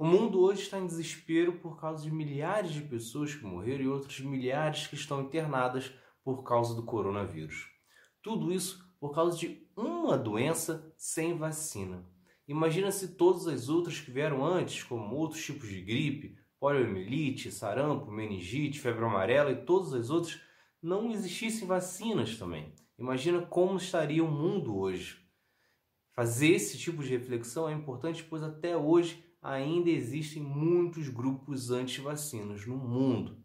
O mundo hoje está em desespero por causa de milhares de pessoas que morreram e outras milhares que estão internadas por causa do coronavírus. Tudo isso por causa de uma doença sem vacina. Imagina se todas as outras que vieram antes, como outros tipos de gripe, poliomielite, sarampo, meningite, febre amarela e todas as outras, não existissem vacinas também. Imagina como estaria o mundo hoje. Fazer esse tipo de reflexão é importante, pois até hoje ainda existem muitos grupos anti-vacinas no mundo.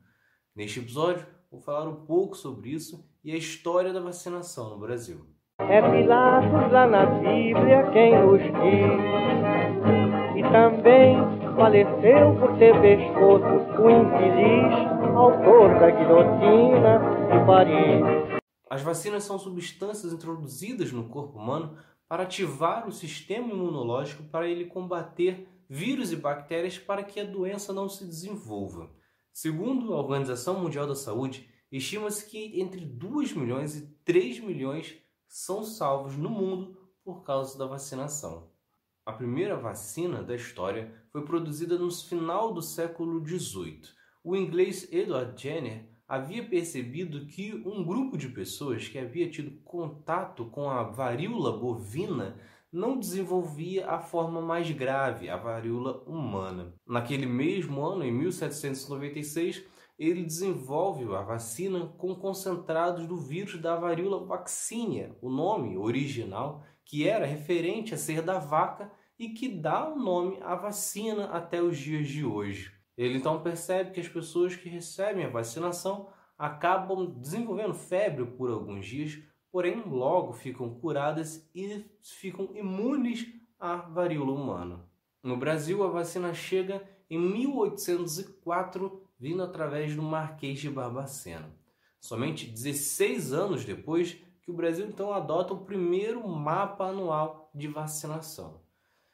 Neste episódio, vou falar um pouco sobre isso e a história da vacinação no Brasil. É Pilatos lá na Bíblia quem nos diz, e também faleceu por ter pescoço o infeliz autor da guilhotina de Paris. As vacinas são substâncias introduzidas no corpo humano para ativar o sistema imunológico para ele combater vírus e bactérias para que a doença não se desenvolva. Segundo a Organização Mundial da Saúde, estima-se que entre 2 milhões e 3 milhões são salvos no mundo por causa da vacinação. A primeira vacina da história foi produzida no final do século XVIII. O inglês Edward Jenner havia percebido que um grupo de pessoas que havia tido contato com a varíola bovina não desenvolvia a forma mais grave, a varíola humana. Naquele mesmo ano, em 1796, ele desenvolve a vacina com concentrados do vírus da varíola vaccinia, o nome original que era referente a ser da vaca e que dá o nome à vacina até os dias de hoje. Ele então percebe que as pessoas que recebem a vacinação acabam desenvolvendo febre por alguns dias porém logo ficam curadas e ficam imunes à varíola humana. No Brasil, a vacina chega em 1804, vindo através do Marquês de Barbacena. Somente 16 anos depois que o Brasil então adota o primeiro mapa anual de vacinação.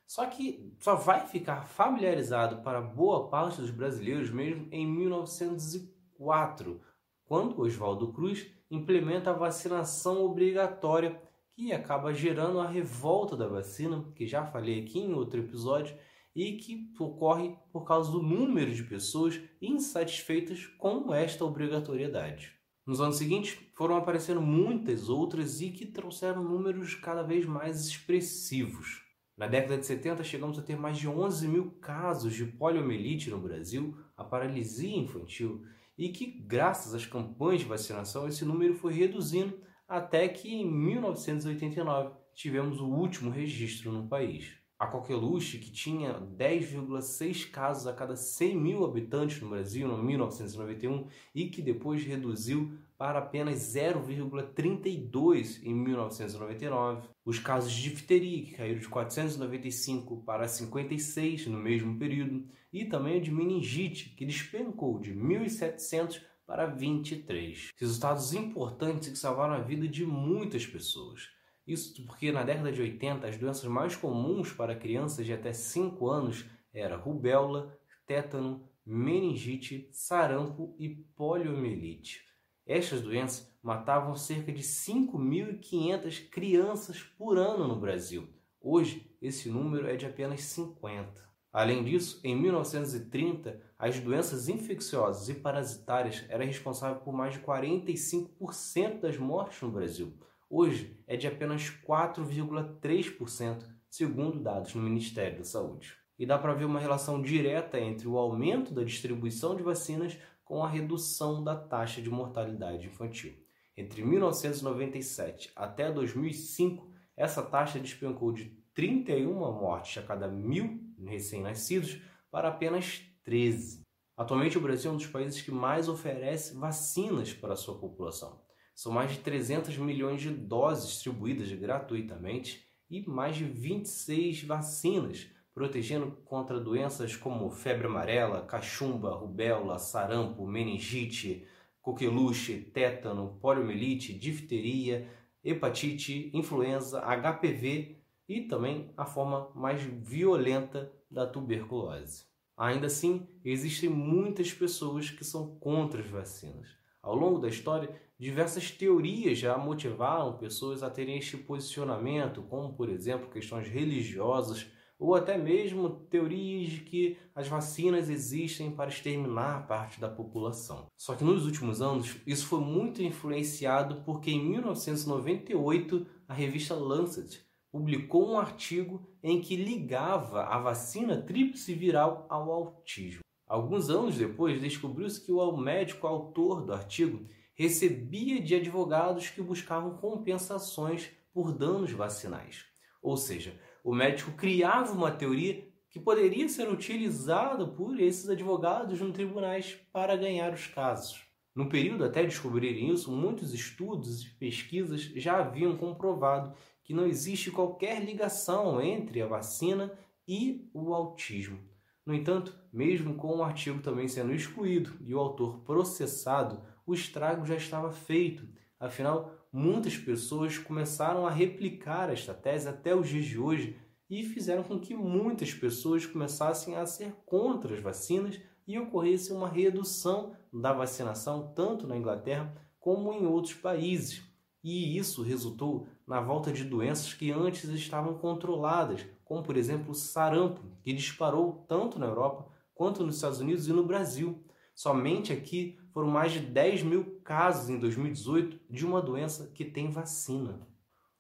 Só que só vai ficar familiarizado para boa parte dos brasileiros mesmo em 1904, quando Oswaldo Cruz implementa a vacinação obrigatória, que acaba gerando a revolta da vacina, que já falei aqui em outro episódio, e que ocorre por causa do número de pessoas insatisfeitas com esta obrigatoriedade. Nos anos seguintes, foram aparecendo muitas outras e que trouxeram números cada vez mais expressivos. Na década de 70, chegamos a ter mais de 11 mil casos de poliomielite no Brasil, a paralisia infantil e que, graças às campanhas de vacinação, esse número foi reduzindo até que em 1989 tivemos o último registro no país. A Coqueluche, que tinha 10,6 casos a cada 100 mil habitantes no Brasil em 1991 e que depois reduziu para apenas 0,32 em 1999. Os casos de difteria, que caíram de 495 para 56 no mesmo período. E também o de meningite, que despencou de 1.700 para 23. Resultados importantes que salvaram a vida de muitas pessoas. Isso porque na década de 80 as doenças mais comuns para crianças de até 5 anos eram rubéola, tétano, meningite, sarampo e poliomielite. Estas doenças matavam cerca de 5.500 crianças por ano no Brasil. Hoje, esse número é de apenas 50. Além disso, em 1930, as doenças infecciosas e parasitárias eram responsáveis por mais de 45% das mortes no Brasil. Hoje é de apenas 4,3%, segundo dados no Ministério da Saúde. E dá para ver uma relação direta entre o aumento da distribuição de vacinas com a redução da taxa de mortalidade infantil. Entre 1997 até 2005, essa taxa despencou de 31 mortes a cada mil recém-nascidos para apenas 13. Atualmente, o Brasil é um dos países que mais oferece vacinas para a sua população. São mais de 300 milhões de doses distribuídas gratuitamente e mais de 26 vacinas, protegendo contra doenças como febre amarela, cachumba, rubéola, sarampo, meningite, coqueluche, tétano, poliomielite, difteria, hepatite, influenza, HPV e também a forma mais violenta da tuberculose. Ainda assim, existem muitas pessoas que são contra as vacinas. Ao longo da história, diversas teorias já motivaram pessoas a terem este posicionamento, como, por exemplo, questões religiosas ou até mesmo teorias de que as vacinas existem para exterminar parte da população. Só que nos últimos anos isso foi muito influenciado porque em 1998 a revista Lancet publicou um artigo em que ligava a vacina tríplice viral ao autismo. Alguns anos depois, descobriu-se que o médico autor do artigo recebia de advogados que buscavam compensações por danos vacinais. Ou seja, o médico criava uma teoria que poderia ser utilizada por esses advogados nos tribunais para ganhar os casos. No período até descobrirem isso, muitos estudos e pesquisas já haviam comprovado que não existe qualquer ligação entre a vacina e o autismo. No entanto, mesmo com o artigo também sendo excluído e o autor processado, o estrago já estava feito. Afinal, muitas pessoas começaram a replicar esta tese até os dias de hoje e fizeram com que muitas pessoas começassem a ser contra as vacinas e ocorresse uma redução da vacinação tanto na Inglaterra como em outros países. E isso resultou na volta de doenças que antes estavam controladas, como por exemplo o sarampo, que disparou tanto na Europa quanto nos Estados Unidos e no Brasil. Somente aqui foram mais de 10 mil casos em 2018 de uma doença que tem vacina.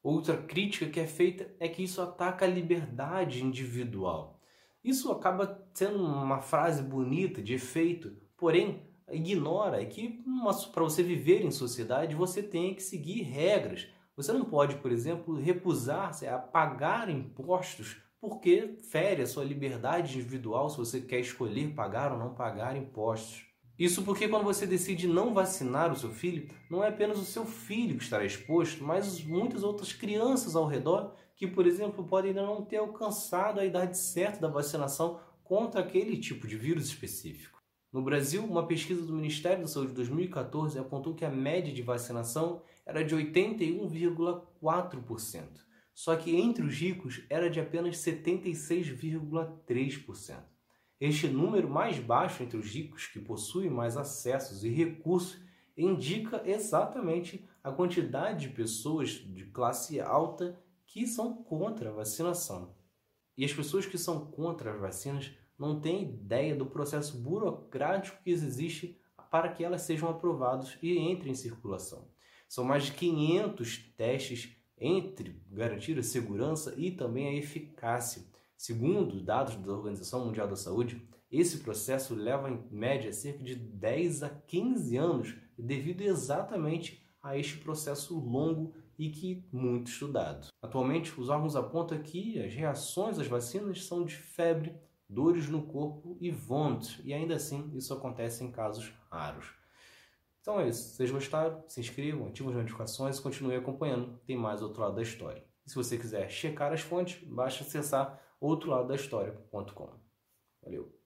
Outra crítica que é feita é que isso ataca a liberdade individual. Isso acaba sendo uma frase bonita, de efeito, porém ignora que para você viver em sociedade você tem que seguir regras, você não pode, por exemplo, recusar-se a pagar impostos porque fere a sua liberdade individual se você quer escolher pagar ou não pagar impostos. Isso porque quando você decide não vacinar o seu filho, não é apenas o seu filho que estará exposto, mas muitas outras crianças ao redor que, por exemplo, podem ainda não ter alcançado a idade certa da vacinação contra aquele tipo de vírus específico. No Brasil, uma pesquisa do Ministério da Saúde de 2014 apontou que a média de vacinação era de 81,4%, só que entre os ricos era de apenas 76,3%. Este número mais baixo entre os ricos, que possuem mais acessos e recursos, indica exatamente a quantidade de pessoas de classe alta que são contra a vacinação. E as pessoas que são contra as vacinas não tem ideia do processo burocrático que existe para que elas sejam aprovadas e entrem em circulação. São mais de 500 testes entre garantir a segurança e também a eficácia. Segundo dados da Organização Mundial da Saúde, esse processo leva em média cerca de 10 a 15 anos, devido exatamente a este processo longo e que muito estudado. Atualmente, os órgãos apontam que as reações às vacinas são de febre, dores no corpo e vômitos, e ainda assim isso acontece em casos raros. Então é isso. Se vocês gostaram, se inscrevam, ativem as notificações e continuem acompanhando. Tem mais outro lado da história. E se você quiser checar as fontes, basta acessar outroladodahistoria.com. Valeu!